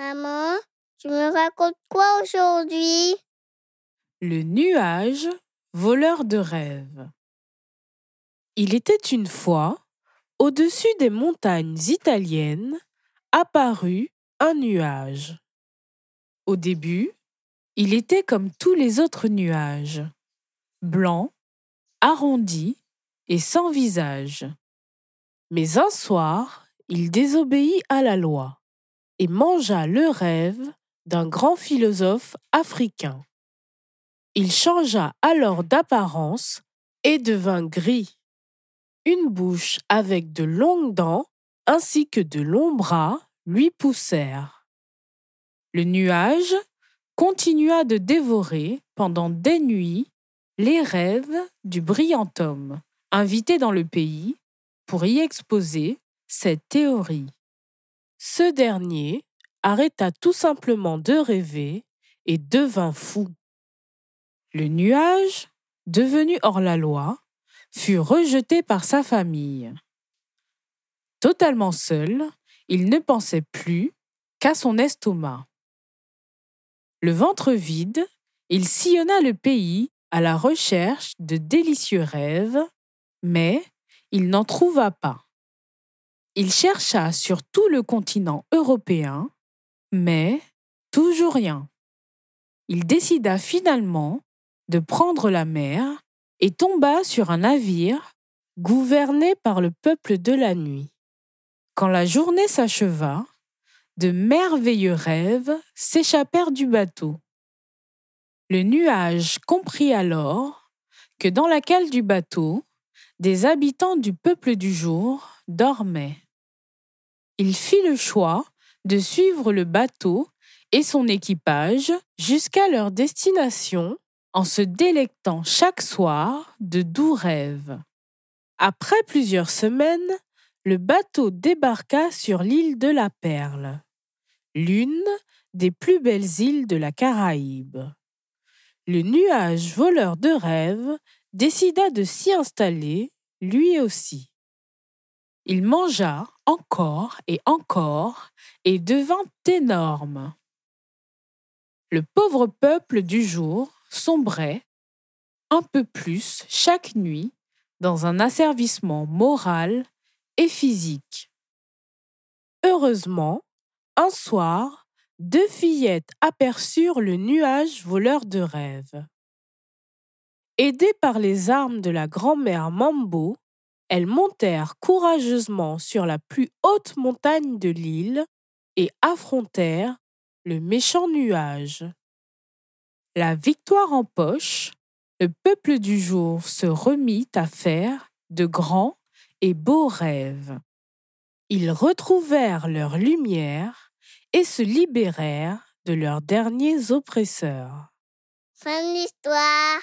Maman, tu me racontes quoi aujourd'hui? Le nuage voleur de rêves. Il était une fois, au-dessus des montagnes italiennes, apparut un nuage. Au début, il était comme tous les autres nuages, blanc, arrondi et sans visage. Mais un soir, il désobéit à la loi et mangea le rêve d'un grand philosophe africain. Il changea alors d'apparence et devint gris. Une bouche avec de longues dents ainsi que de longs bras lui poussèrent. Le nuage continua de dévorer pendant des nuits les rêves du brillant homme, invité dans le pays pour y exposer cette théorie. Ce dernier arrêta tout simplement de rêver et devint fou. Le nuage, devenu hors la loi, fut rejeté par sa famille. Totalement seul, il ne pensait plus qu'à son estomac. Le ventre vide, il sillonna le pays à la recherche de délicieux rêves, mais il n'en trouva pas. Il chercha sur tout le continent européen, mais toujours rien. Il décida finalement de prendre la mer et tomba sur un navire gouverné par le peuple de la nuit. Quand la journée s'acheva, de merveilleux rêves s'échappèrent du bateau. Le nuage comprit alors que dans la cale du bateau, des habitants du peuple du jour dormaient. Il fit le choix de suivre le bateau et son équipage jusqu'à leur destination en se délectant chaque soir de doux rêves. Après plusieurs semaines, le bateau débarqua sur l'île de la Perle, l'une des plus belles îles de la Caraïbe. Le nuage voleur de rêves décida de s'y installer, lui aussi. Il mangea encore et encore et devint énorme. Le pauvre peuple du jour sombrait un peu plus chaque nuit dans un asservissement moral et physique. Heureusement, un soir, deux fillettes aperçurent le nuage voleur de rêves. Aidées par les armes de la grand-mère Mambo, elles montèrent courageusement sur la plus haute montagne de l'île et affrontèrent le méchant nuage. La victoire en poche, le peuple du jour se remit à faire de grands et beaux rêves. Ils retrouvèrent leur lumière et se libérèrent de leurs derniers oppresseurs. Fin de l'histoire.